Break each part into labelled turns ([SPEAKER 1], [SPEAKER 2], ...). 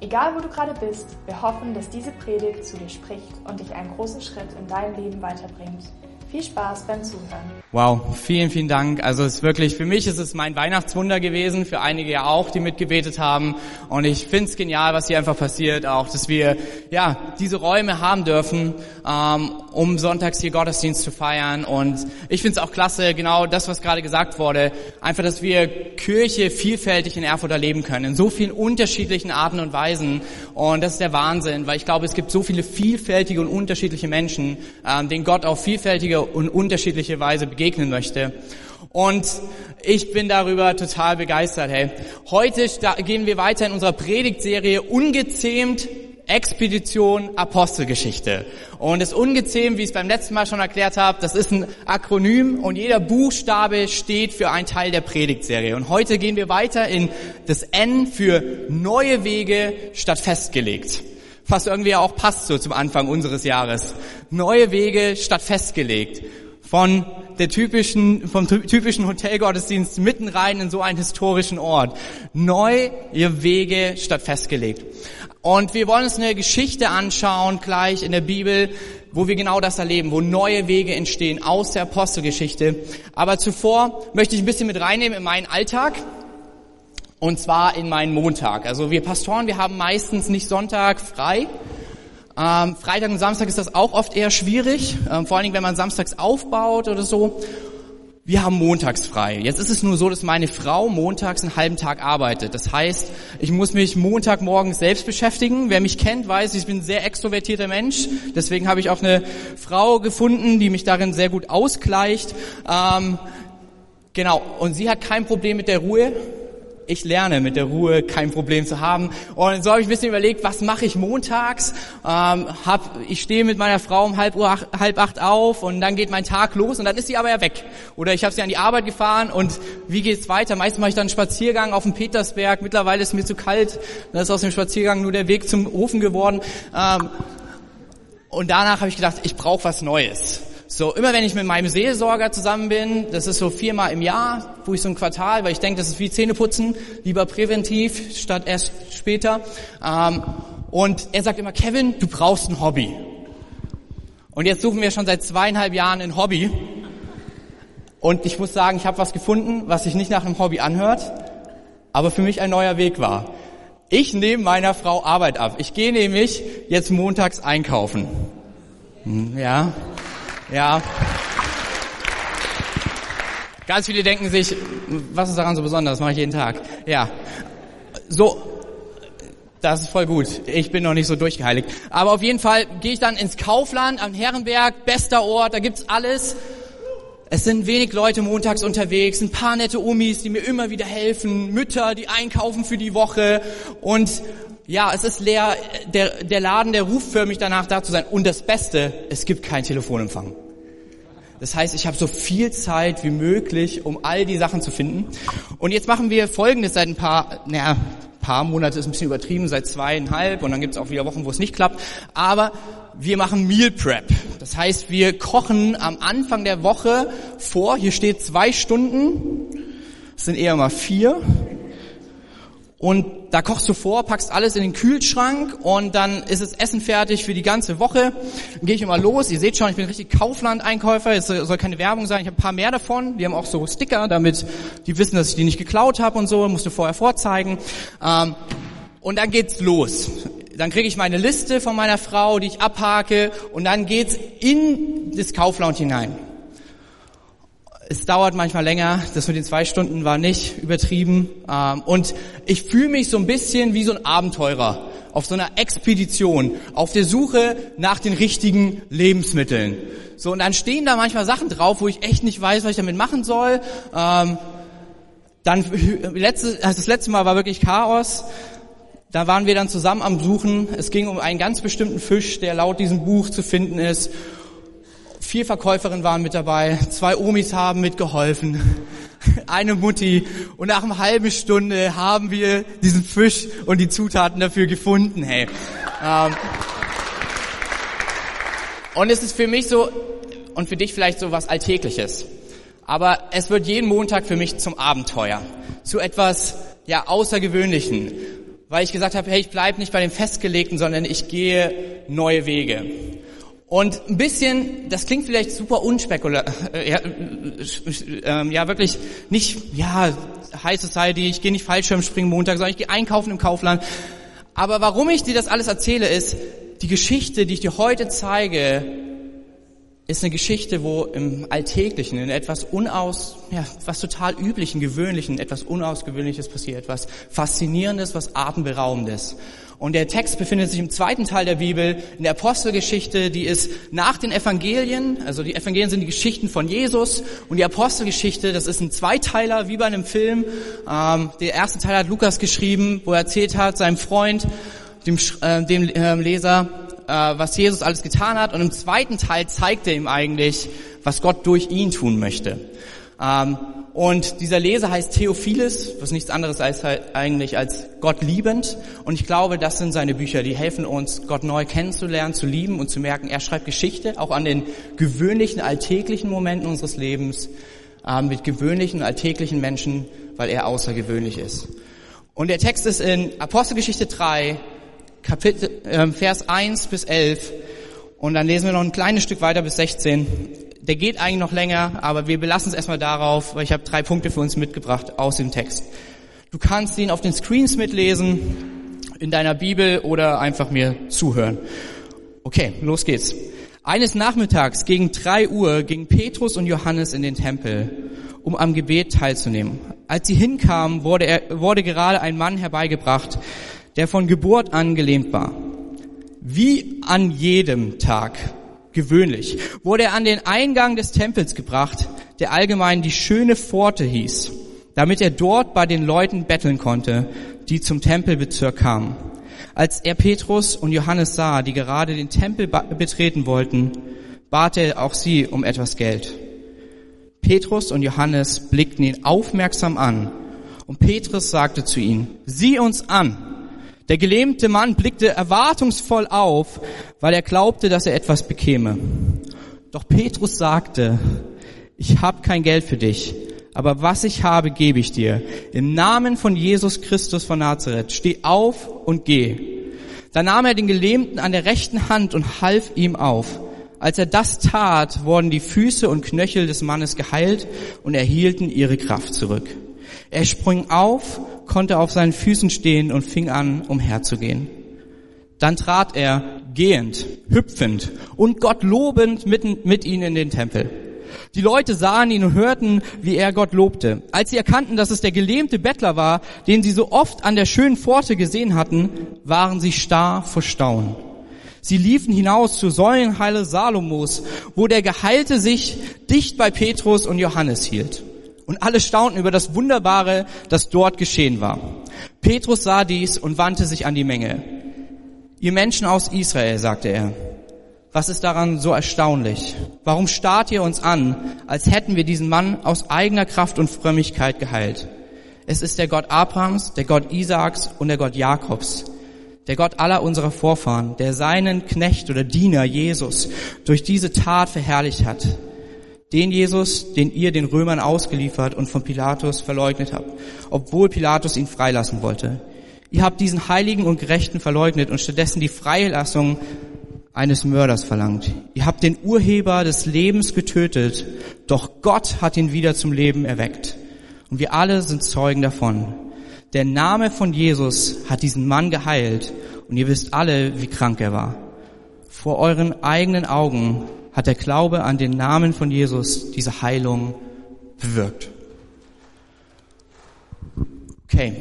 [SPEAKER 1] Egal wo du gerade bist, wir hoffen, dass diese Predigt zu dir spricht und dich einen großen Schritt in deinem Leben weiterbringt. Viel Spaß beim Zuhören.
[SPEAKER 2] Wow, vielen, vielen Dank. Also es ist wirklich, für mich ist es mein Weihnachtswunder gewesen, für einige ja auch, die mitgebetet haben. Und ich finde es genial, was hier einfach passiert, auch, dass wir ja diese Räume haben dürfen, ähm, um sonntags hier Gottesdienst zu feiern. Und ich finde es auch klasse, genau das, was gerade gesagt wurde, einfach, dass wir Kirche vielfältig in Erfurt erleben können, in so vielen unterschiedlichen Arten und Weisen. Und das ist der Wahnsinn, weil ich glaube, es gibt so viele vielfältige und unterschiedliche Menschen, ähm, denen Gott auf vielfältige und unterschiedliche Weise begegnen möchte. Und ich bin darüber total begeistert. Hey, heute gehen wir weiter in unserer Predigtserie ungezähmt Expedition Apostelgeschichte. Und das Ungezähmt, wie ich es beim letzten Mal schon erklärt habe, das ist ein Akronym und jeder Buchstabe steht für einen Teil der Predigtserie. Und heute gehen wir weiter in das N für neue Wege statt festgelegt fast irgendwie auch passt so zum Anfang unseres Jahres. Neue Wege statt festgelegt. Von der typischen, vom typischen Hotelgottesdienst mitten rein in so einen historischen Ort. Neue Wege statt festgelegt. Und wir wollen uns eine Geschichte anschauen, gleich in der Bibel, wo wir genau das erleben, wo neue Wege entstehen aus der Apostelgeschichte. Aber zuvor möchte ich ein bisschen mit reinnehmen in meinen Alltag. Und zwar in meinen Montag. Also wir Pastoren, wir haben meistens nicht Sonntag frei. Ähm, Freitag und Samstag ist das auch oft eher schwierig, ähm, vor allen Dingen, wenn man samstags aufbaut oder so. Wir haben montags frei. Jetzt ist es nur so, dass meine Frau montags einen halben Tag arbeitet. Das heißt, ich muss mich Montagmorgens selbst beschäftigen. Wer mich kennt, weiß, ich bin ein sehr extrovertierter Mensch. Deswegen habe ich auch eine Frau gefunden, die mich darin sehr gut ausgleicht. Ähm, genau. Und sie hat kein Problem mit der Ruhe ich lerne mit der Ruhe kein Problem zu haben. Und so habe ich ein bisschen überlegt, was mache ich montags? Ähm, hab, ich stehe mit meiner Frau um halb, Uhr, halb acht auf und dann geht mein Tag los und dann ist sie aber ja weg. Oder ich habe sie an die Arbeit gefahren und wie geht's weiter? Meistens mache ich dann einen Spaziergang auf dem Petersberg. Mittlerweile ist mir zu kalt. Dann ist aus dem Spaziergang nur der Weg zum Ofen geworden. Ähm, und danach habe ich gedacht, ich brauche was Neues. So, immer wenn ich mit meinem Seelsorger zusammen bin, das ist so viermal im Jahr, wo ich so ein Quartal, weil ich denke, das ist wie Zähneputzen, lieber präventiv statt erst später. Ähm, und er sagt immer, Kevin, du brauchst ein Hobby. Und jetzt suchen wir schon seit zweieinhalb Jahren ein Hobby. Und ich muss sagen, ich habe was gefunden, was sich nicht nach einem Hobby anhört, aber für mich ein neuer Weg war. Ich nehme meiner Frau Arbeit ab. Ich gehe nämlich jetzt montags einkaufen. Hm, ja, ja. Ganz viele denken sich, was ist daran so besonders? Mache ich jeden Tag. Ja. So, das ist voll gut. Ich bin noch nicht so durchgeheiligt. Aber auf jeden Fall gehe ich dann ins Kaufland am Herrenberg, bester Ort, da gibt's alles. Es sind wenig Leute montags unterwegs, ein paar nette Umis, die mir immer wieder helfen, Mütter, die einkaufen für die Woche und ja, es ist leer, der, der Laden, der ruft für mich danach da zu sein. Und das Beste, es gibt keinen Telefonempfang. Das heißt, ich habe so viel Zeit wie möglich, um all die Sachen zu finden. Und jetzt machen wir Folgendes seit ein paar, naja, paar Monate ist ein bisschen übertrieben, seit zweieinhalb und dann gibt es auch wieder Wochen, wo es nicht klappt. Aber wir machen Meal Prep. Das heißt, wir kochen am Anfang der Woche vor. Hier steht zwei Stunden. Es sind eher mal vier. Und da kochst du vor, packst alles in den Kühlschrank und dann ist das Essen fertig für die ganze Woche. Dann gehe ich immer los. Ihr seht schon, ich bin richtig Kaufland-Einkäufer. Es soll keine Werbung sein. Ich habe ein paar mehr davon. Die haben auch so Sticker, damit die wissen, dass ich die nicht geklaut habe und so. Musst du vorher vorzeigen. Ähm, und dann geht's los. Dann kriege ich meine Liste von meiner Frau, die ich abhake. Und dann geht's in das Kaufland hinein. Es dauert manchmal länger, das mit den zwei Stunden war nicht übertrieben. Ähm, und ich fühle mich so ein bisschen wie so ein Abenteurer auf so einer Expedition, auf der Suche nach den richtigen Lebensmitteln. So, und dann stehen da manchmal Sachen drauf, wo ich echt nicht weiß, was ich damit machen soll. Ähm, dann, also das letzte Mal war wirklich Chaos. Da waren wir dann zusammen am Suchen. Es ging um einen ganz bestimmten Fisch, der laut diesem Buch zu finden ist. Vier Verkäuferinnen waren mit dabei, zwei Omis haben mitgeholfen, eine Mutti und nach einer halben Stunde haben wir diesen Fisch und die Zutaten dafür gefunden. Hey. Ähm, und es ist für mich so und für dich vielleicht so was Alltägliches. Aber es wird jeden Montag für mich zum Abenteuer, zu etwas ja außergewöhnlichen, weil ich gesagt habe, hey, ich bleib nicht bei dem festgelegten, sondern ich gehe neue Wege. Und ein bisschen, das klingt vielleicht super unspekulär, äh, ja, äh, ja wirklich nicht, ja, High Society, ich gehe nicht Fallschirmspringen Montag, sondern ich gehe einkaufen im Kaufland. Aber warum ich dir das alles erzähle, ist, die Geschichte, die ich dir heute zeige, ist eine Geschichte, wo im Alltäglichen, in etwas unaus, ja, was total üblichen, gewöhnlichen, etwas unausgewöhnliches passiert, etwas Faszinierendes, was Atemberaubendes. Und der Text befindet sich im zweiten Teil der Bibel, in der Apostelgeschichte, die ist nach den Evangelien, also die Evangelien sind die Geschichten von Jesus und die Apostelgeschichte, das ist ein Zweiteiler, wie bei einem Film. Ähm, der erste Teil hat Lukas geschrieben, wo er erzählt hat, seinem Freund, dem, äh, dem äh, Leser, äh, was Jesus alles getan hat. Und im zweiten Teil zeigt er ihm eigentlich, was Gott durch ihn tun möchte. Ähm, und dieser Leser heißt Theophilus, was nichts anderes als eigentlich als Gott liebend. Und ich glaube, das sind seine Bücher, die helfen uns, Gott neu kennenzulernen, zu lieben und zu merken, er schreibt Geschichte, auch an den gewöhnlichen, alltäglichen Momenten unseres Lebens, äh, mit gewöhnlichen, alltäglichen Menschen, weil er außergewöhnlich ist. Und der Text ist in Apostelgeschichte 3, Kapitel, äh, Vers 1 bis 11. Und dann lesen wir noch ein kleines Stück weiter bis 16 der geht eigentlich noch länger, aber wir belassen es erstmal darauf, weil ich habe drei Punkte für uns mitgebracht aus dem Text. Du kannst ihn auf den Screens mitlesen, in deiner Bibel oder einfach mir zuhören. Okay, los geht's. Eines Nachmittags gegen drei Uhr gingen Petrus und Johannes in den Tempel, um am Gebet teilzunehmen. Als sie hinkamen, wurde, er, wurde gerade ein Mann herbeigebracht, der von Geburt an gelähmt war. Wie an jedem Tag gewöhnlich, wurde er an den Eingang des Tempels gebracht, der allgemein die schöne Pforte hieß, damit er dort bei den Leuten betteln konnte, die zum Tempelbezirk kamen. Als er Petrus und Johannes sah, die gerade den Tempel betreten wollten, bat er auch sie um etwas Geld. Petrus und Johannes blickten ihn aufmerksam an und Petrus sagte zu ihnen, sieh uns an. Der gelähmte Mann blickte erwartungsvoll auf, weil er glaubte, dass er etwas bekäme. Doch Petrus sagte, ich habe kein Geld für dich, aber was ich habe, gebe ich dir. Im Namen von Jesus Christus von Nazareth, steh auf und geh. Da nahm er den Gelähmten an der rechten Hand und half ihm auf. Als er das tat, wurden die Füße und Knöchel des Mannes geheilt und erhielten ihre Kraft zurück. Er sprang auf, konnte auf seinen Füßen stehen und fing an, umherzugehen. Dann trat er gehend, hüpfend und Gott lobend mitten mit ihnen in den Tempel. Die Leute sahen ihn und hörten, wie er Gott lobte. Als sie erkannten, dass es der gelähmte Bettler war, den sie so oft an der schönen Pforte gesehen hatten, waren sie starr vor Staunen. Sie liefen hinaus zur Säulenheile Salomos, wo der Geheilte sich dicht bei Petrus und Johannes hielt. Und alle staunten über das Wunderbare, das dort geschehen war. Petrus sah dies und wandte sich an die Menge. Ihr Menschen aus Israel, sagte er, was ist daran so erstaunlich? Warum starrt ihr uns an, als hätten wir diesen Mann aus eigener Kraft und Frömmigkeit geheilt? Es ist der Gott Abrahams, der Gott Isaaks und der Gott Jakobs, der Gott aller unserer Vorfahren, der seinen Knecht oder Diener Jesus durch diese Tat verherrlicht hat den Jesus, den ihr den Römern ausgeliefert und von Pilatus verleugnet habt, obwohl Pilatus ihn freilassen wollte. Ihr habt diesen Heiligen und Gerechten verleugnet und stattdessen die Freilassung eines Mörders verlangt. Ihr habt den Urheber des Lebens getötet, doch Gott hat ihn wieder zum Leben erweckt. Und wir alle sind Zeugen davon. Der Name von Jesus hat diesen Mann geheilt und ihr wisst alle, wie krank er war. Vor euren eigenen Augen hat der Glaube an den Namen von Jesus diese Heilung bewirkt. Okay,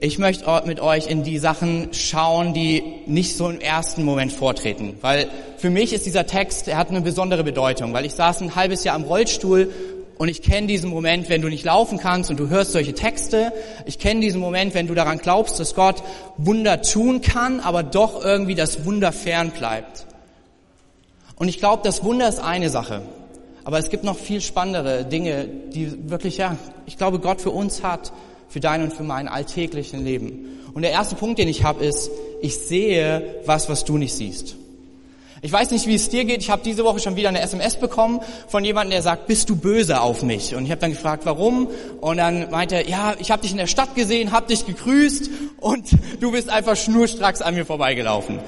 [SPEAKER 2] ich möchte mit euch in die Sachen schauen, die nicht so im ersten Moment vortreten, weil für mich ist dieser Text, er hat eine besondere Bedeutung, weil ich saß ein halbes Jahr im Rollstuhl Und ich kenne diesen Moment, wenn du nicht laufen kannst und du hörst solche Texte. Ich kenne diesen Moment, wenn du daran glaubst, dass Gott Wunder tun kann, aber doch irgendwie das Wunder fern bleibt. Und ich glaube, das Wunder ist eine Sache. Aber es gibt noch viel spannendere Dinge, die wirklich, ja, ich glaube, Gott für uns hat, für dein und für mein alltäglichen Leben. Und der erste Punkt, den ich habe, ist, ich sehe was, was du nicht siehst. Ich weiß nicht, wie es dir geht. Ich habe diese Woche schon wieder eine SMS bekommen von jemandem, der sagt, bist du böse auf mich? Und ich habe dann gefragt, warum? Und dann meinte er, ja, ich habe dich in der Stadt gesehen, habe dich gegrüßt und du bist einfach schnurstracks an mir vorbeigelaufen.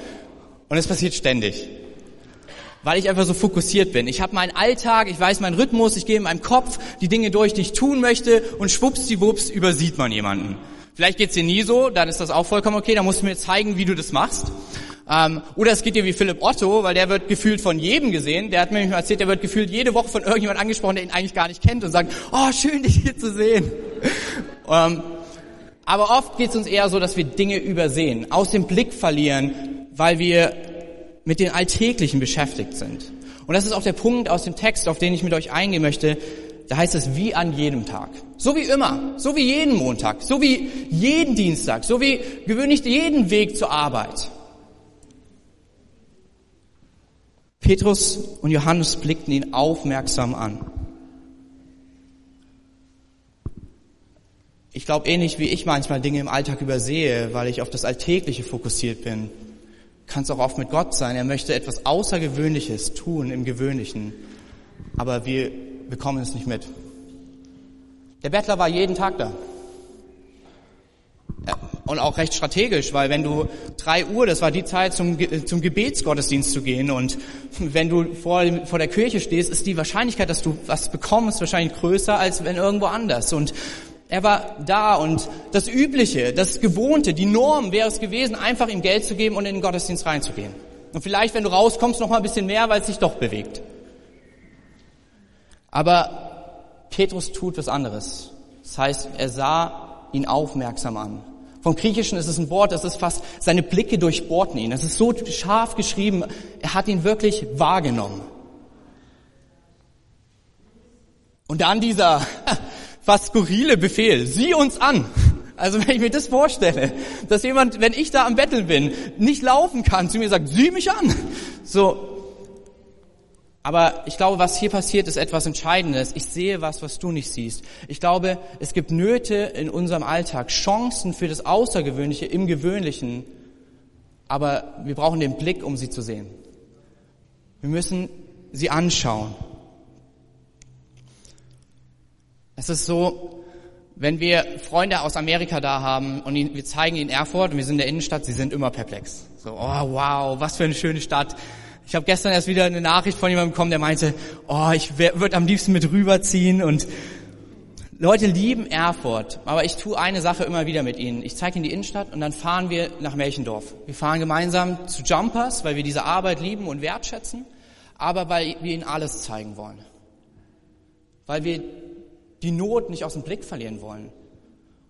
[SPEAKER 2] Und es passiert ständig weil ich einfach so fokussiert bin. Ich habe meinen Alltag, ich weiß meinen Rhythmus, ich gehe in meinem Kopf die Dinge durch, die ich tun möchte und schwuppsdiwupps übersieht man jemanden. Vielleicht geht's dir nie so, dann ist das auch vollkommen okay, dann musst du mir zeigen, wie du das machst. Ähm, oder es geht dir wie Philipp Otto, weil der wird gefühlt von jedem gesehen. Der hat mir nämlich mal erzählt, der wird gefühlt jede Woche von irgendjemand angesprochen, der ihn eigentlich gar nicht kennt und sagt, oh, schön, dich hier zu sehen. ähm, aber oft geht's uns eher so, dass wir Dinge übersehen, aus dem Blick verlieren, weil wir mit den Alltäglichen beschäftigt sind. Und das ist auch der Punkt aus dem Text, auf den ich mit euch eingehen möchte. Da heißt es wie an jedem Tag. So wie immer, so wie jeden Montag, so wie jeden Dienstag, so wie gewöhnlich jeden Weg zur Arbeit. Petrus und Johannes blickten ihn aufmerksam an. Ich glaube ähnlich wie ich manchmal Dinge im Alltag übersehe, weil ich auf das Alltägliche fokussiert bin kann es auch oft mit Gott sein. Er möchte etwas Außergewöhnliches tun im Gewöhnlichen, aber wir bekommen es nicht mit. Der Bettler war jeden Tag da. Und auch recht strategisch, weil wenn du drei Uhr, das war die Zeit zum, zum Gebetsgottesdienst zu gehen und wenn du vor, vor der Kirche stehst, ist die Wahrscheinlichkeit, dass du was bekommst, wahrscheinlich größer als wenn irgendwo anders. Und er war da und das Übliche, das Gewohnte, die Norm wäre es gewesen, einfach ihm Geld zu geben und in den Gottesdienst reinzugehen. Und vielleicht, wenn du rauskommst, noch mal ein bisschen mehr, weil es sich doch bewegt. Aber Petrus tut was anderes. Das heißt, er sah ihn aufmerksam an. Vom Griechischen ist es ein Wort, das ist fast, seine Blicke durchbohrten ihn. Das ist so scharf geschrieben, er hat ihn wirklich wahrgenommen. Und dann dieser, fast skurrile Befehl. Sieh uns an. Also wenn ich mir das vorstelle, dass jemand, wenn ich da am Betteln bin, nicht laufen kann, zu mir sagt, sieh mich an. So. Aber ich glaube, was hier passiert, ist etwas Entscheidendes. Ich sehe was, was du nicht siehst. Ich glaube, es gibt Nöte in unserem Alltag, Chancen für das Außergewöhnliche im Gewöhnlichen. Aber wir brauchen den Blick, um sie zu sehen. Wir müssen sie anschauen. Es ist so, wenn wir Freunde aus Amerika da haben und wir zeigen ihnen Erfurt und wir sind in der Innenstadt, sie sind immer perplex. So, oh wow, was für eine schöne Stadt. Ich habe gestern erst wieder eine Nachricht von jemandem bekommen, der meinte, oh, ich würde am liebsten mit rüberziehen und Leute lieben Erfurt, aber ich tue eine Sache immer wieder mit ihnen. Ich zeige ihnen die Innenstadt und dann fahren wir nach Melchendorf. Wir fahren gemeinsam zu Jumpers, weil wir diese Arbeit lieben und wertschätzen, aber weil wir ihnen alles zeigen wollen. Weil wir die Not nicht aus dem Blick verlieren wollen.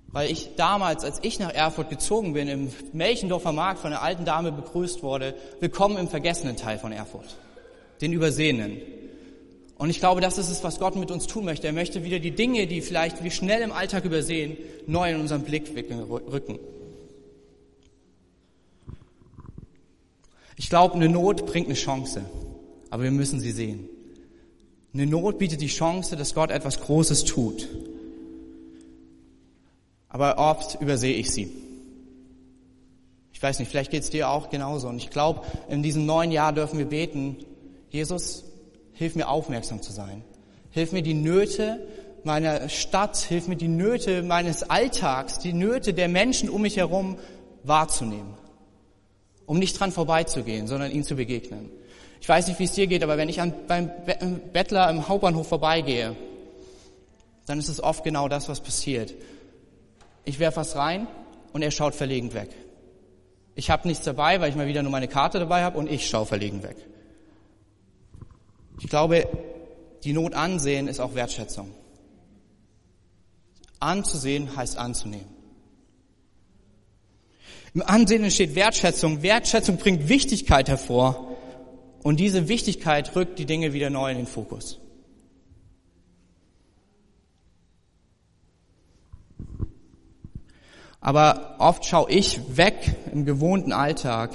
[SPEAKER 2] Weil ich damals, als ich nach Erfurt gezogen bin, im Melchendorfer Markt von einer alten Dame begrüßt wurde, willkommen im vergessenen Teil von Erfurt, den Übersehenen. Und ich glaube, das ist es, was Gott mit uns tun möchte. Er möchte wieder die Dinge, die vielleicht wir schnell im Alltag übersehen, neu in unseren Blick rücken. Ich glaube, eine Not bringt eine Chance, aber wir müssen sie sehen. Eine Not bietet die Chance, dass Gott etwas Großes tut. Aber oft übersehe ich sie. Ich weiß nicht, vielleicht geht es dir auch genauso. Und ich glaube, in diesem neuen Jahr dürfen wir beten, Jesus, hilf mir aufmerksam zu sein. Hilf mir die Nöte meiner Stadt, hilf mir die Nöte meines Alltags, die Nöte der Menschen um mich herum wahrzunehmen. Um nicht dran vorbeizugehen, sondern ihnen zu begegnen. Ich weiß nicht, wie es dir geht, aber wenn ich an, beim Bettler im Hauptbahnhof vorbeigehe, dann ist es oft genau das, was passiert. Ich werfe was rein und er schaut verlegen weg. Ich habe nichts dabei, weil ich mal wieder nur meine Karte dabei habe und ich schaue verlegen weg. Ich glaube, die Not ansehen ist auch Wertschätzung. Anzusehen heißt anzunehmen. Im Ansehen entsteht Wertschätzung. Wertschätzung bringt Wichtigkeit hervor. Und diese Wichtigkeit rückt die Dinge wieder neu in den Fokus. Aber oft schaue ich weg im gewohnten Alltag.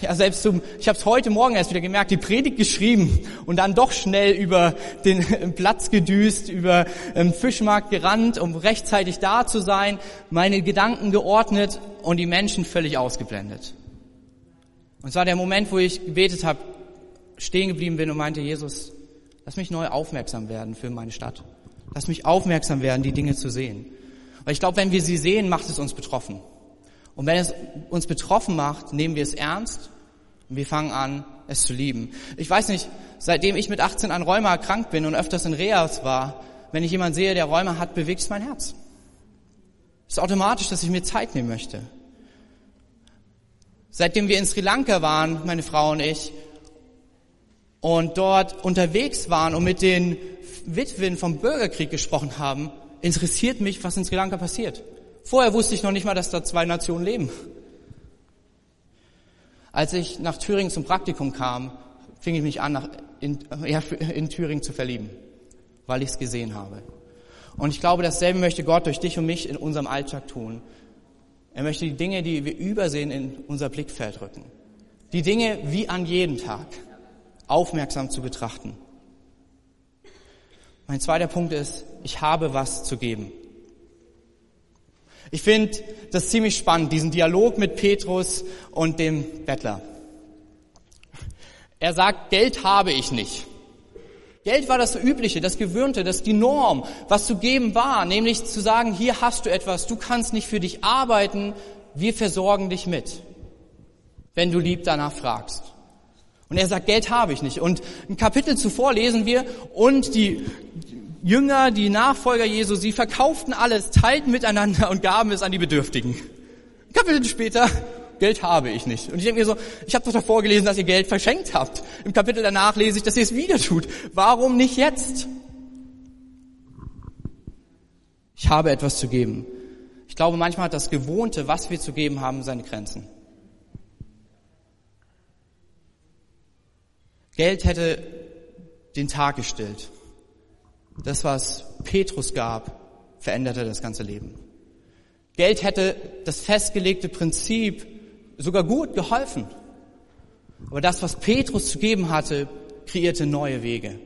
[SPEAKER 2] Ja, selbst zum, ich habe es heute Morgen erst wieder gemerkt, die Predigt geschrieben und dann doch schnell über den Platz gedüst, über den Fischmarkt gerannt, um rechtzeitig da zu sein, meine Gedanken geordnet und die Menschen völlig ausgeblendet. Und es war der Moment, wo ich gebetet habe, stehen geblieben bin und meinte, Jesus, lass mich neu aufmerksam werden für meine Stadt. Lass mich aufmerksam werden, die Dinge zu sehen. Weil ich glaube, wenn wir sie sehen, macht es uns betroffen. Und wenn es uns betroffen macht, nehmen wir es ernst und wir fangen an, es zu lieben. Ich weiß nicht, seitdem ich mit 18 an Rheuma erkrankt bin und öfters in Reas war, wenn ich jemanden sehe, der Rheuma hat, bewegt es mein Herz. Es ist automatisch, dass ich mir Zeit nehmen möchte. Seitdem wir in Sri Lanka waren, meine Frau und ich, und dort unterwegs waren und mit den Witwen vom Bürgerkrieg gesprochen haben, interessiert mich, was in Sri Lanka passiert. Vorher wusste ich noch nicht mal, dass da zwei Nationen leben. Als ich nach Thüringen zum Praktikum kam, fing ich mich an, nach, in, ja, in Thüringen zu verlieben, weil ich es gesehen habe. Und ich glaube, dasselbe möchte Gott durch dich und mich in unserem Alltag tun. Er möchte die Dinge, die wir übersehen, in unser Blickfeld rücken. Die Dinge wie an jedem Tag aufmerksam zu betrachten. Mein zweiter Punkt ist, ich habe was zu geben. Ich finde das ziemlich spannend, diesen Dialog mit Petrus und dem Bettler. Er sagt, Geld habe ich nicht. Geld war das Übliche, das Gewöhnte, das die Norm, was zu geben war, nämlich zu sagen, hier hast du etwas, du kannst nicht für dich arbeiten, wir versorgen dich mit, wenn du lieb danach fragst. Und er sagt, Geld habe ich nicht. Und ein Kapitel zuvor lesen wir, und die Jünger, die Nachfolger Jesu, sie verkauften alles, teilten miteinander und gaben es an die Bedürftigen. Kapitel später, Geld habe ich nicht. Und ich denke mir so, ich habe doch davor gelesen, dass ihr Geld verschenkt habt. Im Kapitel danach lese ich, dass ihr es wieder tut. Warum nicht jetzt? Ich habe etwas zu geben. Ich glaube, manchmal hat das Gewohnte, was wir zu geben haben, seine Grenzen. Geld hätte den Tag gestillt. Das, was Petrus gab, veränderte das ganze Leben. Geld hätte das festgelegte Prinzip sogar gut geholfen. Aber das, was Petrus zu geben hatte, kreierte neue Wege.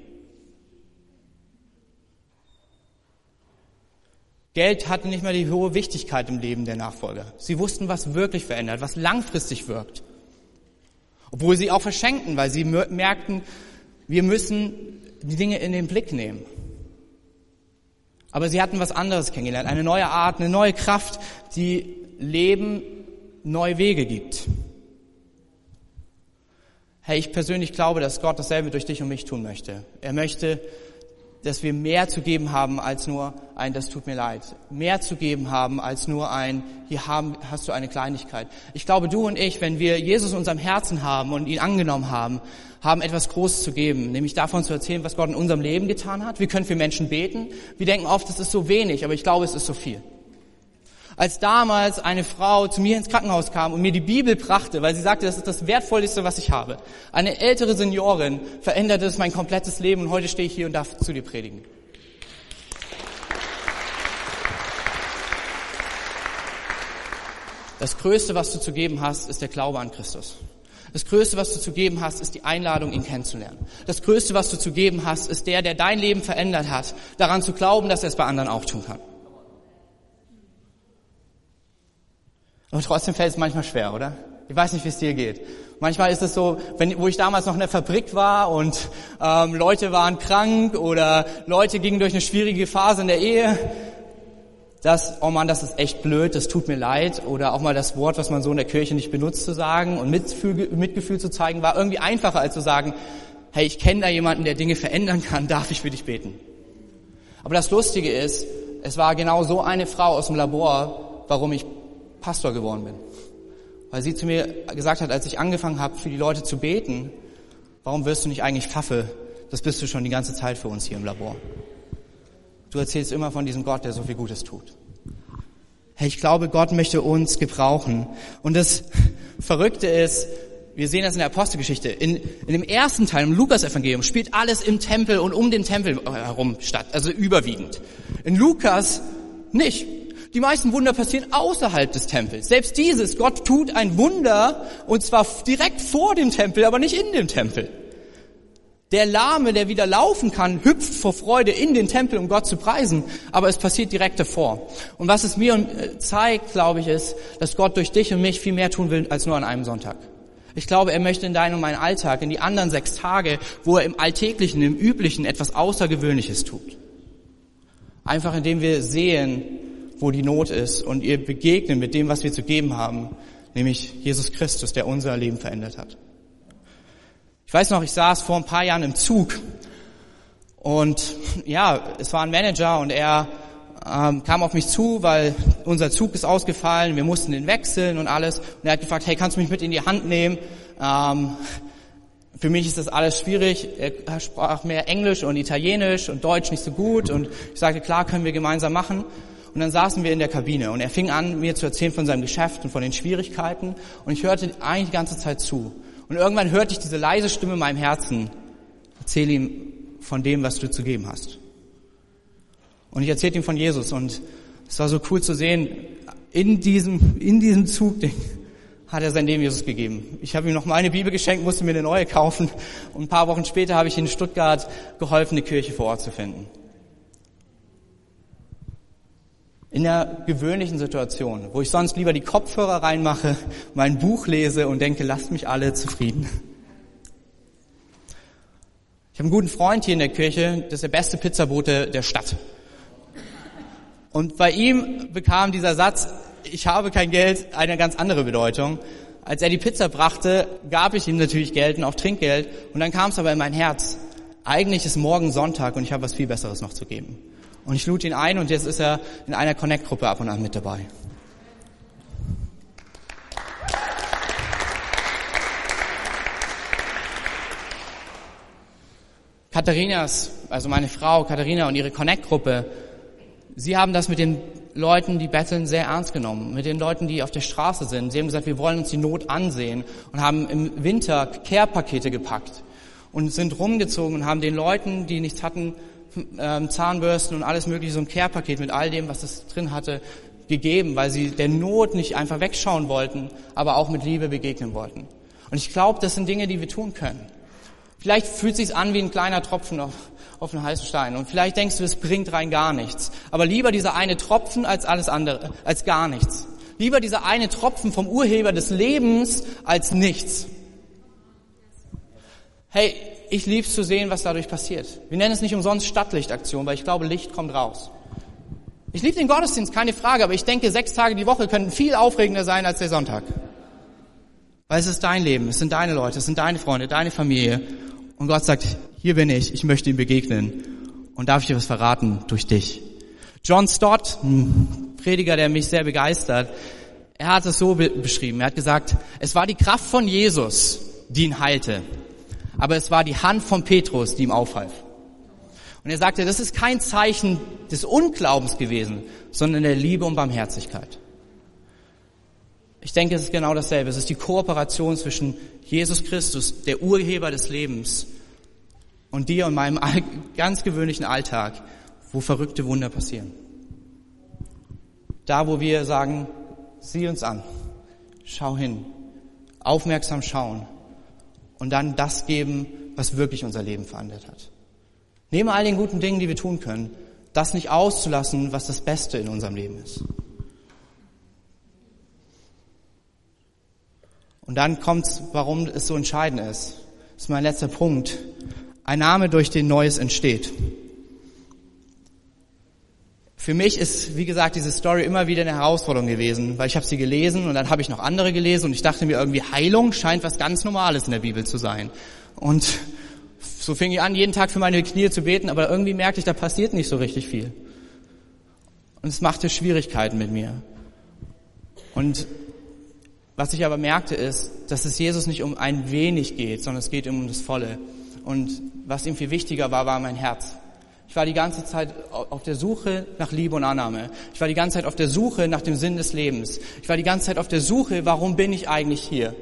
[SPEAKER 2] Geld hatte nicht mehr die hohe Wichtigkeit im Leben der Nachfolger. Sie wussten, was wirklich verändert, was langfristig wirkt. Obwohl sie auch verschenkten, weil sie merkten, wir müssen die Dinge in den Blick nehmen. Aber sie hatten was anderes kennengelernt, eine neue Art, eine neue Kraft, die Leben neue Wege gibt. Hey, ich persönlich glaube, dass Gott dasselbe durch dich und mich tun möchte. Er möchte dass wir mehr zu geben haben als nur ein, das tut mir leid. Mehr zu geben haben als nur ein, hier haben, hast du eine Kleinigkeit. Ich glaube, du und ich, wenn wir Jesus in unserem Herzen haben und ihn angenommen haben, haben etwas Großes zu geben, nämlich davon zu erzählen, was Gott in unserem Leben getan hat. Wir können für Menschen beten. Wir denken oft, es ist so wenig, aber ich glaube, es ist so viel als damals eine Frau zu mir ins Krankenhaus kam und mir die Bibel brachte, weil sie sagte, das ist das Wertvollste, was ich habe. Eine ältere Seniorin veränderte es mein komplettes Leben und heute stehe ich hier und darf zu dir predigen. Das Größte, was du zu geben hast, ist der Glaube an Christus. Das Größte, was du zu geben hast, ist die Einladung, ihn kennenzulernen. Das Größte, was du zu geben hast, ist der, der dein Leben verändert hat, daran zu glauben, dass er es bei anderen auch tun kann. Und trotzdem fällt es manchmal schwer, oder? Ich weiß nicht, wie es dir geht. Manchmal ist es so, wenn, wo ich damals noch in der Fabrik war und ähm, Leute waren krank oder Leute gingen durch eine schwierige Phase in der Ehe, dass, oh Mann, das ist echt blöd, das tut mir leid, oder auch mal das Wort, was man so in der Kirche nicht benutzt, zu sagen und Mitgefühl, Mitgefühl zu zeigen, war irgendwie einfacher als zu sagen, hey, ich kenne da jemanden, der Dinge verändern kann, darf ich für dich beten? Aber das Lustige ist, es war genau so eine Frau aus dem Labor, warum ich Pastor geworden bin. Weil sie zu mir gesagt hat, als ich angefangen habe, für die Leute zu beten, warum wirst du nicht eigentlich Pfaffe? Das bist du schon die ganze Zeit für uns hier im Labor. Du erzählst immer von diesem Gott, der so viel Gutes tut. Hey, ich glaube, Gott möchte uns gebrauchen. Und das Verrückte ist, wir sehen das in der Apostelgeschichte. In, in dem ersten Teil, im Lukas-Evangelium, spielt alles im Tempel und um den Tempel herum statt, also überwiegend. In Lukas nicht. Die meisten Wunder passieren außerhalb des Tempels. Selbst dieses, Gott tut ein Wunder und zwar direkt vor dem Tempel, aber nicht in dem Tempel. Der Lahme, der wieder laufen kann, hüpft vor Freude in den Tempel, um Gott zu preisen, aber es passiert direkt davor. Und was es mir äh, zeigt, glaube ich, ist, dass Gott durch dich und mich viel mehr tun will als nur an einem Sonntag. Ich glaube, er möchte in deinen und meinen Alltag, in die anderen sechs Tage, wo er im Alltäglichen, im Üblichen etwas Außergewöhnliches tut. Einfach indem wir sehen, wo die Not ist und ihr begegnen mit dem, was wir zu geben haben, nämlich Jesus Christus, der unser Leben verändert hat. Ich weiß noch, ich saß vor ein paar Jahren im Zug und ja, es war ein Manager und er ähm, kam auf mich zu, weil unser Zug ist ausgefallen, wir mussten den wechseln und alles. Und er hat gefragt, hey, kannst du mich mit in die Hand nehmen? Ähm, für mich ist das alles schwierig. Er sprach mehr Englisch und Italienisch und Deutsch nicht so gut. Und ich sagte, klar, können wir gemeinsam machen. Und dann saßen wir in der Kabine und er fing an, mir zu erzählen von seinem Geschäft und von den Schwierigkeiten. Und ich hörte eigentlich die ganze Zeit zu. Und irgendwann hörte ich diese leise Stimme in meinem Herzen, erzähl ihm von dem, was du zu geben hast. Und ich erzählte ihm von Jesus und es war so cool zu sehen, in diesem, in diesem Zugding hat er sein Leben Jesus gegeben. Ich habe ihm noch mal eine Bibel geschenkt, musste mir eine neue kaufen und ein paar Wochen später habe ich in Stuttgart geholfen, eine Kirche vor Ort zu finden. In der gewöhnlichen Situation, wo ich sonst lieber die Kopfhörer reinmache, mein Buch lese und denke, lasst mich alle zufrieden. Ich habe einen guten Freund hier in der Kirche, das ist der beste Pizzabote der Stadt. Und bei ihm bekam dieser Satz, ich habe kein Geld, eine ganz andere Bedeutung. Als er die Pizza brachte, gab ich ihm natürlich Geld und auch Trinkgeld. Und dann kam es aber in mein Herz. Eigentlich ist morgen Sonntag und ich habe was viel Besseres noch zu geben. Und ich lud ihn ein und jetzt ist er in einer Connect-Gruppe ab und an mit dabei. Katharinas, also meine Frau Katharina und ihre Connect-Gruppe, sie haben das mit den Leuten, die betteln, sehr ernst genommen. Mit den Leuten, die auf der Straße sind. Sie haben gesagt, wir wollen uns die Not ansehen und haben im Winter Care-Pakete gepackt und sind rumgezogen und haben den Leuten, die nichts hatten, ähm, Zahnbürsten und alles mögliche, so ein Care-Paket mit all dem, was es drin hatte, gegeben, weil sie der Not nicht einfach wegschauen wollten, aber auch mit Liebe begegnen wollten. Und ich glaube, das sind Dinge, die wir tun können. Vielleicht fühlt es sich an wie ein kleiner Tropfen auf, auf einen heißen Stein. Und vielleicht denkst du, es bringt rein gar nichts. Aber lieber dieser eine Tropfen als alles andere, als gar nichts. Lieber dieser eine Tropfen vom Urheber des Lebens als nichts. Hey, ich lieb's zu sehen, was dadurch passiert. Wir nennen es nicht umsonst Stadtlichtaktion, weil ich glaube, Licht kommt raus. Ich liebe den Gottesdienst, keine Frage, aber ich denke, sechs Tage die Woche könnten viel aufregender sein als der Sonntag. Weil es ist dein Leben, es sind deine Leute, es sind deine Freunde, deine Familie. Und Gott sagt, hier bin ich, ich möchte ihm begegnen. Und darf ich dir was verraten durch dich. John Stott, ein Prediger, der mich sehr begeistert, er hat es so beschrieben. Er hat gesagt, es war die Kraft von Jesus, die ihn heilte aber es war die Hand von Petrus, die ihm aufhalf. Und er sagte, das ist kein Zeichen des Unglaubens gewesen, sondern der Liebe und Barmherzigkeit. Ich denke, es ist genau dasselbe. Es ist die Kooperation zwischen Jesus Christus, der Urheber des Lebens, und dir und meinem ganz gewöhnlichen Alltag, wo verrückte Wunder passieren. Da, wo wir sagen, sieh uns an, schau hin, aufmerksam schauen und dann das geben, was wirklich unser Leben verändert hat. Neben all den guten Dingen, die wir tun können, das nicht auszulassen, was das Beste in unserem Leben ist. Und dann kommt's, warum es so entscheidend ist. Das ist mein letzter Punkt. Ein Name, durch den Neues entsteht. Für mich ist, wie gesagt, diese Story immer wieder eine Herausforderung gewesen, weil ich habe sie gelesen und dann habe ich noch andere gelesen und ich dachte mir irgendwie, Heilung scheint was ganz Normales in der Bibel zu sein. Und so fing ich an, jeden Tag für meine Knie zu beten, aber irgendwie merkte ich, da passiert nicht so richtig viel. Und es machte Schwierigkeiten mit mir. Und was ich aber merkte ist, dass es Jesus nicht um ein wenig geht, sondern es geht um das Volle. Und was ihm viel wichtiger war, war mein Herz. Ich war die ganze Zeit auf der Suche nach Liebe und Annahme. Ich war die ganze Zeit auf der Suche nach dem Sinn des Lebens. Ich war die ganze Zeit auf der Suche, warum bin ich eigentlich hier?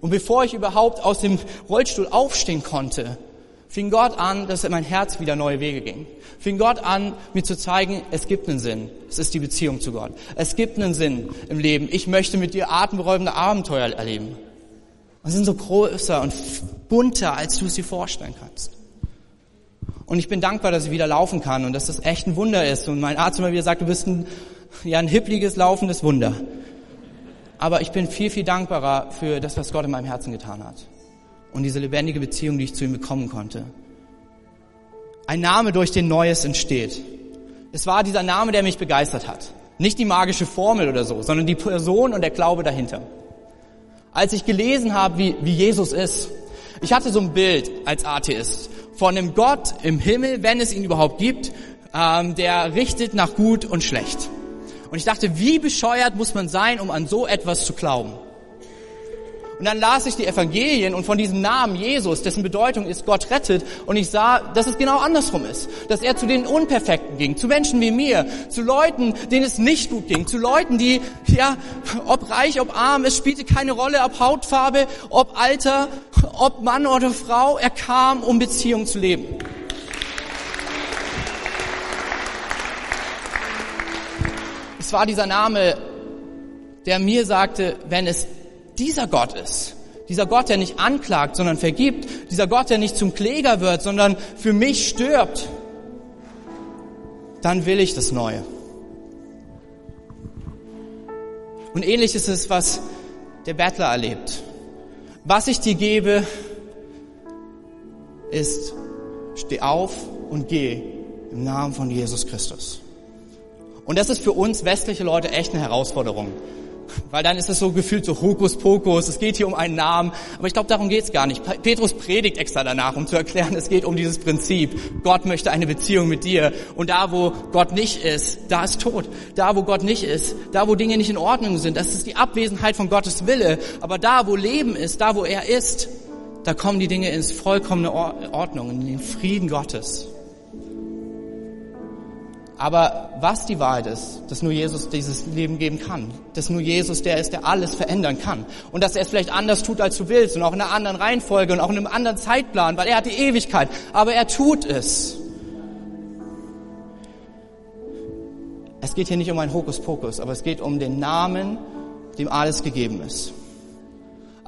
[SPEAKER 2] Und bevor ich überhaupt aus dem Rollstuhl aufstehen konnte, fing Gott an, dass in mein Herz wieder neue Wege ging. Fing Gott an, mir zu zeigen, es gibt einen Sinn. Es ist die Beziehung zu Gott. Es gibt einen Sinn im Leben. Ich möchte mit dir atemberäubende Abenteuer erleben. Und sind so größer und bunter, als du es dir vorstellen kannst. Und ich bin dankbar, dass ich wieder laufen kann und dass das echt ein Wunder ist. Und mein Arzt immer wieder sagt, du bist ein, ja, ein hippliges, laufendes Wunder. Aber ich bin viel, viel dankbarer für das, was Gott in meinem Herzen getan hat und diese lebendige Beziehung, die ich zu ihm bekommen konnte. Ein Name, durch den Neues entsteht. Es war dieser Name, der mich begeistert hat. Nicht die magische Formel oder so, sondern die Person und der Glaube dahinter. Als ich gelesen habe, wie, wie Jesus ist, ich hatte so ein Bild als Atheist von einem Gott im Himmel, wenn es ihn überhaupt gibt, ähm, der richtet nach gut und schlecht. Und ich dachte, wie bescheuert muss man sein, um an so etwas zu glauben? Und dann las ich die Evangelien und von diesem Namen Jesus, dessen Bedeutung ist Gott rettet, und ich sah, dass es genau andersrum ist. Dass er zu den Unperfekten ging, zu Menschen wie mir, zu Leuten, denen es nicht gut ging, zu Leuten, die, ja, ob reich, ob arm, es spielte keine Rolle, ob Hautfarbe, ob Alter, ob Mann oder Frau, er kam, um Beziehung zu leben. Es war dieser Name, der mir sagte, wenn es dieser Gott ist. Dieser Gott, der nicht anklagt, sondern vergibt. Dieser Gott, der nicht zum Kläger wird, sondern für mich stirbt. Dann will ich das Neue. Und ähnlich ist es, was der Bettler erlebt. Was ich dir gebe, ist, steh auf und geh im Namen von Jesus Christus. Und das ist für uns westliche Leute echt eine Herausforderung. Weil dann ist es so gefühlt so Hokuspokus, es geht hier um einen Namen. Aber ich glaube, darum geht es gar nicht. Petrus predigt extra danach, um zu erklären, es geht um dieses Prinzip. Gott möchte eine Beziehung mit dir. Und da, wo Gott nicht ist, da ist Tod. Da, wo Gott nicht ist, da, wo Dinge nicht in Ordnung sind, das ist die Abwesenheit von Gottes Wille. Aber da, wo Leben ist, da, wo er ist, da kommen die Dinge ins vollkommene Ordnung, in den Frieden Gottes. Aber was die Wahrheit ist, dass nur Jesus dieses Leben geben kann, dass nur Jesus der ist, der alles verändern kann und dass er es vielleicht anders tut, als du willst und auch in einer anderen Reihenfolge und auch in einem anderen Zeitplan, weil er hat die Ewigkeit, aber er tut es. Es geht hier nicht um ein Hokuspokus, aber es geht um den Namen, dem alles gegeben ist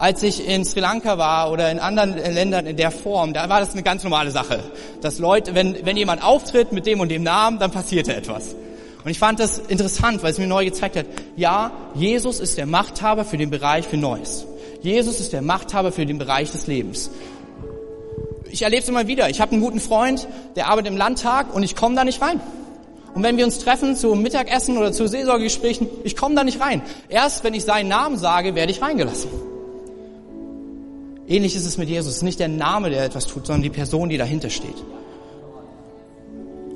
[SPEAKER 2] als ich in Sri Lanka war oder in anderen Ländern in der Form, da war das eine ganz normale Sache. Dass Leute, wenn, wenn jemand auftritt mit dem und dem Namen, dann passierte etwas. Und ich fand das interessant, weil es mir neu gezeigt hat, ja, Jesus ist der Machthaber für den Bereich für Neues. Jesus ist der Machthaber für den Bereich des Lebens. Ich erlebe es immer wieder. Ich habe einen guten Freund, der arbeitet im Landtag und ich komme da nicht rein. Und wenn wir uns treffen zum Mittagessen oder zu Seelsorgegesprächen, ich komme da nicht rein. Erst wenn ich seinen Namen sage, werde ich reingelassen. Ähnlich ist es mit Jesus. Es ist nicht der Name, der etwas tut, sondern die Person, die dahinter steht.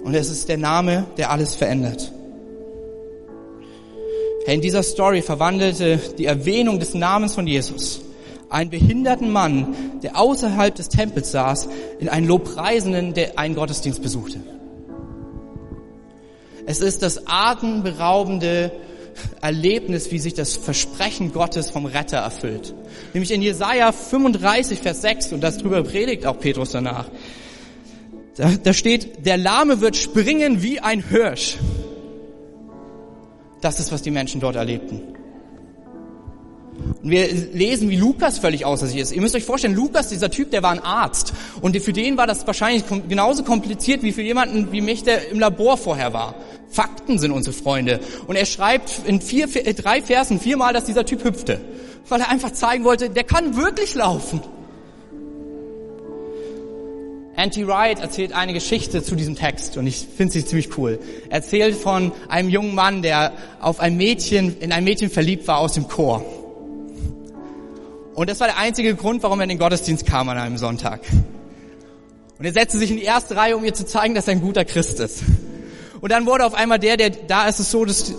[SPEAKER 2] Und es ist der Name, der alles verändert. In dieser Story verwandelte die Erwähnung des Namens von Jesus einen behinderten Mann, der außerhalb des Tempels saß, in einen Lobpreisenden, der einen Gottesdienst besuchte. Es ist das atemberaubende Erlebnis, wie sich das Versprechen Gottes vom Retter erfüllt. Nämlich in Jesaja 35, Vers 6, und das drüber predigt auch Petrus danach. Da, da steht, der Lahme wird springen wie ein Hirsch. Das ist, was die Menschen dort erlebten. Und wir lesen, wie Lukas völlig außer sich ist. Ihr müsst euch vorstellen, Lukas, dieser Typ, der war ein Arzt. Und für den war das wahrscheinlich genauso kompliziert wie für jemanden wie mich, der im Labor vorher war. Fakten sind unsere Freunde. Und er schreibt in vier, äh, drei Versen viermal, dass dieser Typ hüpfte. Weil er einfach zeigen wollte, der kann wirklich laufen. Anti Wright erzählt eine Geschichte zu diesem Text und ich finde sie ziemlich cool. Er erzählt von einem jungen Mann, der auf ein Mädchen, in ein Mädchen verliebt war aus dem Chor. Und das war der einzige Grund, warum er in den Gottesdienst kam an einem Sonntag. Und er setzte sich in die erste Reihe, um ihr zu zeigen, dass er ein guter Christ ist. Und dann wurde auf einmal der, der da ist es so, dass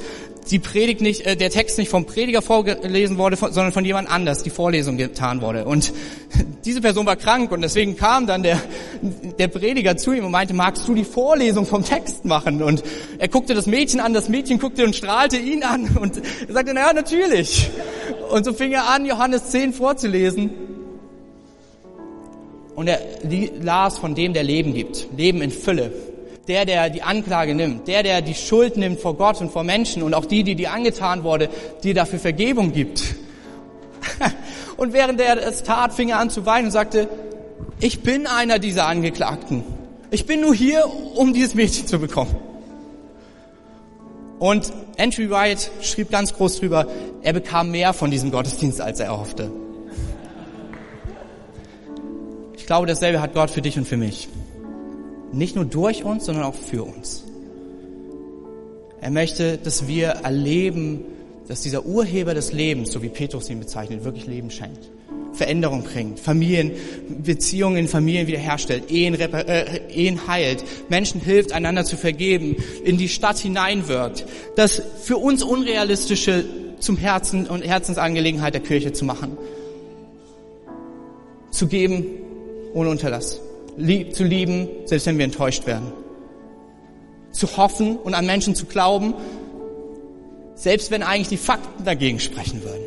[SPEAKER 2] die Predigt nicht, äh, der Text nicht vom Prediger vorgelesen wurde, von, sondern von jemand anders, die Vorlesung getan wurde. Und diese Person war krank und deswegen kam dann der, der Prediger zu ihm und meinte, magst du die Vorlesung vom Text machen? Und er guckte das Mädchen an, das Mädchen guckte und strahlte ihn an und er sagte, na ja, natürlich. Und so fing er an, Johannes 10 vorzulesen. und er las von dem, der Leben gibt, Leben in Fülle. Der, der die Anklage nimmt, der, der die Schuld nimmt vor Gott und vor Menschen und auch die, die dir angetan wurde, die dafür Vergebung gibt. Und während er es tat, fing er an zu weinen und sagte, ich bin einer dieser Angeklagten. Ich bin nur hier, um dieses Mädchen zu bekommen. Und Andrew White schrieb ganz groß drüber, er bekam mehr von diesem Gottesdienst, als er erhoffte. Ich glaube, dasselbe hat Gott für dich und für mich. Nicht nur durch uns, sondern auch für uns. Er möchte, dass wir erleben, dass dieser Urheber des Lebens, so wie Petrus ihn bezeichnet, wirklich Leben schenkt. Veränderung bringt, Familien, Beziehungen in Familien wiederherstellt, Ehen, äh, Ehen heilt, Menschen hilft, einander zu vergeben, in die Stadt hineinwirkt, das für uns Unrealistische zum Herzen und Herzensangelegenheit der Kirche zu machen. Zu geben ohne Unterlass. Lieb, zu lieben, selbst wenn wir enttäuscht werden. Zu hoffen und an Menschen zu glauben, selbst wenn eigentlich die Fakten dagegen sprechen würden.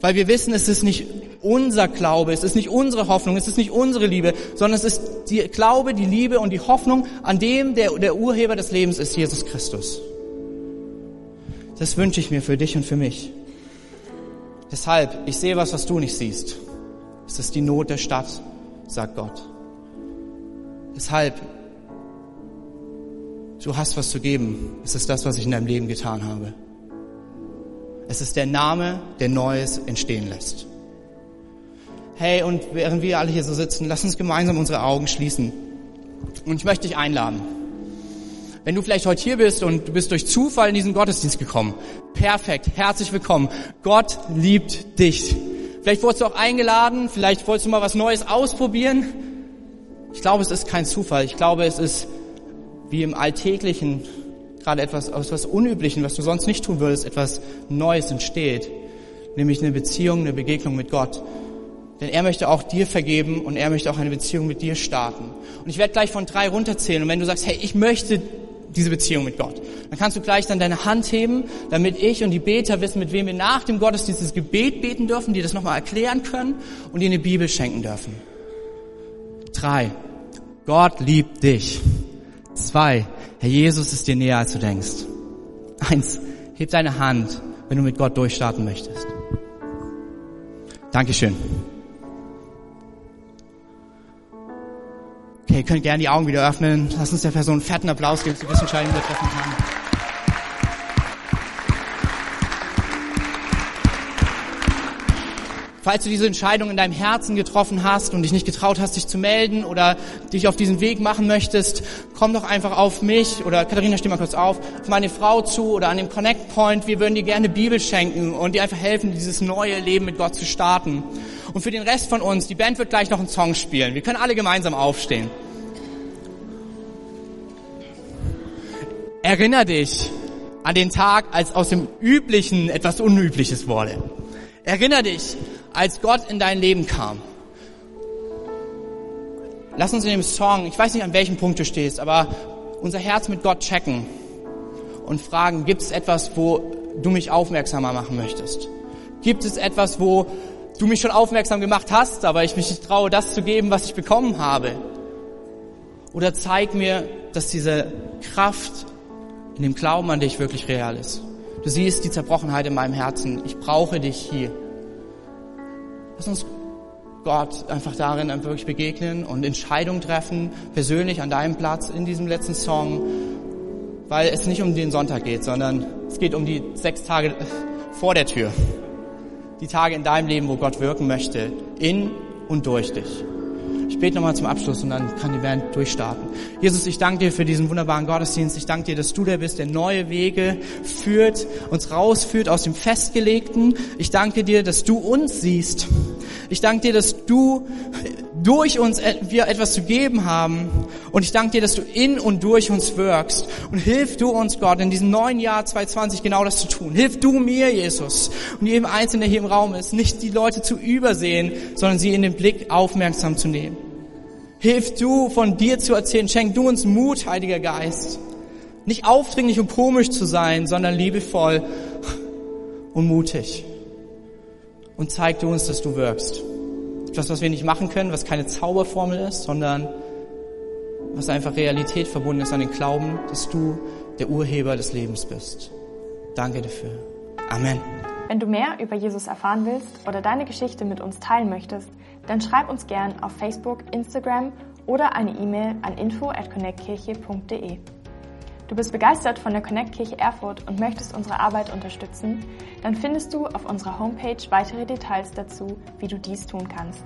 [SPEAKER 2] Weil wir wissen, es ist nicht unser Glaube, es ist nicht unsere Hoffnung, es ist nicht unsere Liebe, sondern es ist die Glaube, die Liebe und die Hoffnung an dem, der der Urheber des Lebens ist, Jesus Christus. Das wünsche ich mir für dich und für mich. Deshalb, ich sehe was, was du nicht siehst. Es ist die Not der Stadt, sagt Gott. Deshalb, du hast was zu geben. Es ist das, was ich in deinem Leben getan habe. Es ist der Name, der Neues entstehen lässt. Hey, und während wir alle hier so sitzen, lass uns gemeinsam unsere Augen schließen. Und ich möchte dich einladen. Wenn du vielleicht heute hier bist und du bist durch Zufall in diesen Gottesdienst gekommen, perfekt, herzlich willkommen. Gott liebt dich. Vielleicht wurdest du auch eingeladen, vielleicht wolltest du mal was Neues ausprobieren. Ich glaube, es ist kein Zufall. Ich glaube, es ist wie im Alltäglichen gerade etwas aus was Unüblichen, was du sonst nicht tun würdest, etwas Neues entsteht. Nämlich eine Beziehung, eine Begegnung mit Gott. Denn er möchte auch dir vergeben und er möchte auch eine Beziehung mit dir starten. Und ich werde gleich von drei runterzählen. Und wenn du sagst, hey, ich möchte diese Beziehung mit Gott, dann kannst du gleich dann deine Hand heben, damit ich und die Beter wissen, mit wem wir nach dem Gottesdienst das Gebet beten dürfen, die das nochmal erklären können und dir eine Bibel schenken dürfen. Drei. Gott liebt dich. Zwei. Herr Jesus ist dir näher, als du denkst. Eins, heb deine Hand, wenn du mit Gott durchstarten möchtest. Dankeschön. Okay, ihr könnt gerne die Augen wieder öffnen. Lass uns der Person einen fetten Applaus geben, dass die Wissenschaftler wieder treffen kann. Falls du diese Entscheidung in deinem Herzen getroffen hast und dich nicht getraut hast, dich zu melden oder dich auf diesen Weg machen möchtest, komm doch einfach auf mich oder Katharina, steh mal kurz auf, auf meine Frau zu oder an dem Connect Point. Wir würden dir gerne Bibel schenken und dir einfach helfen, dieses neue Leben mit Gott zu starten. Und für den Rest von uns, die Band wird gleich noch einen Song spielen. Wir können alle gemeinsam aufstehen. Erinner dich an den Tag, als aus dem Üblichen etwas Unübliches wurde. Erinner dich als Gott in dein Leben kam. Lass uns in dem Song, ich weiß nicht an welchem Punkt du stehst, aber unser Herz mit Gott checken und fragen, gibt es etwas, wo du mich aufmerksamer machen möchtest? Gibt es etwas, wo du mich schon aufmerksam gemacht hast, aber ich mich nicht traue, das zu geben, was ich bekommen habe? Oder zeig mir, dass diese Kraft in dem Glauben an dich wirklich real ist. Du siehst die Zerbrochenheit in meinem Herzen. Ich brauche dich hier. Lass uns Gott einfach darin wirklich begegnen und Entscheidungen treffen, persönlich an deinem Platz in diesem letzten Song, weil es nicht um den Sonntag geht, sondern es geht um die sechs Tage vor der Tür. Die Tage in deinem Leben, wo Gott wirken möchte, in und durch dich. Ich bete nochmal zum Abschluss und dann kann die Band durchstarten. Jesus, ich danke dir für diesen wunderbaren Gottesdienst. Ich danke dir, dass du der bist, der neue Wege führt, uns rausführt aus dem Festgelegten. Ich danke dir, dass du uns siehst. Ich danke dir, dass du durch uns wir etwas zu geben haben. Und ich danke dir, dass du in und durch uns wirkst. Und hilf du uns, Gott, in diesem neuen Jahr 2020 genau das zu tun. Hilf du mir, Jesus, und jedem Einzelnen, der hier im Raum ist, nicht die Leute zu übersehen, sondern sie in den Blick aufmerksam zu nehmen. Hilf du, von dir zu erzählen. Schenk du uns Mut, Heiliger Geist. Nicht aufdringlich und komisch zu sein, sondern liebevoll und mutig. Und zeig du uns, dass du wirkst. Etwas, was wir nicht machen können, was keine Zauberformel ist, sondern was einfach Realität verbunden ist an den Glauben, dass du der Urheber des Lebens bist. Danke dafür. Amen.
[SPEAKER 1] Wenn du mehr über Jesus erfahren willst oder deine Geschichte mit uns teilen möchtest, dann schreib uns gern auf Facebook, Instagram oder eine E-Mail an info at connectkirche.de. Du bist begeistert von der Connect Kirche Erfurt und möchtest unsere Arbeit unterstützen? Dann findest du auf unserer Homepage weitere Details dazu, wie du dies tun kannst.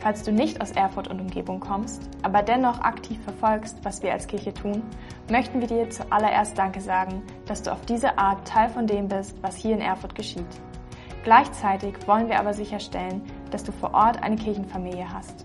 [SPEAKER 1] Falls du nicht aus Erfurt und Umgebung kommst, aber dennoch aktiv verfolgst, was wir als Kirche tun, möchten wir dir zuallererst Danke sagen, dass du auf diese Art Teil von dem bist, was hier in Erfurt geschieht. Gleichzeitig wollen wir aber sicherstellen, dass du vor Ort eine Kirchenfamilie hast.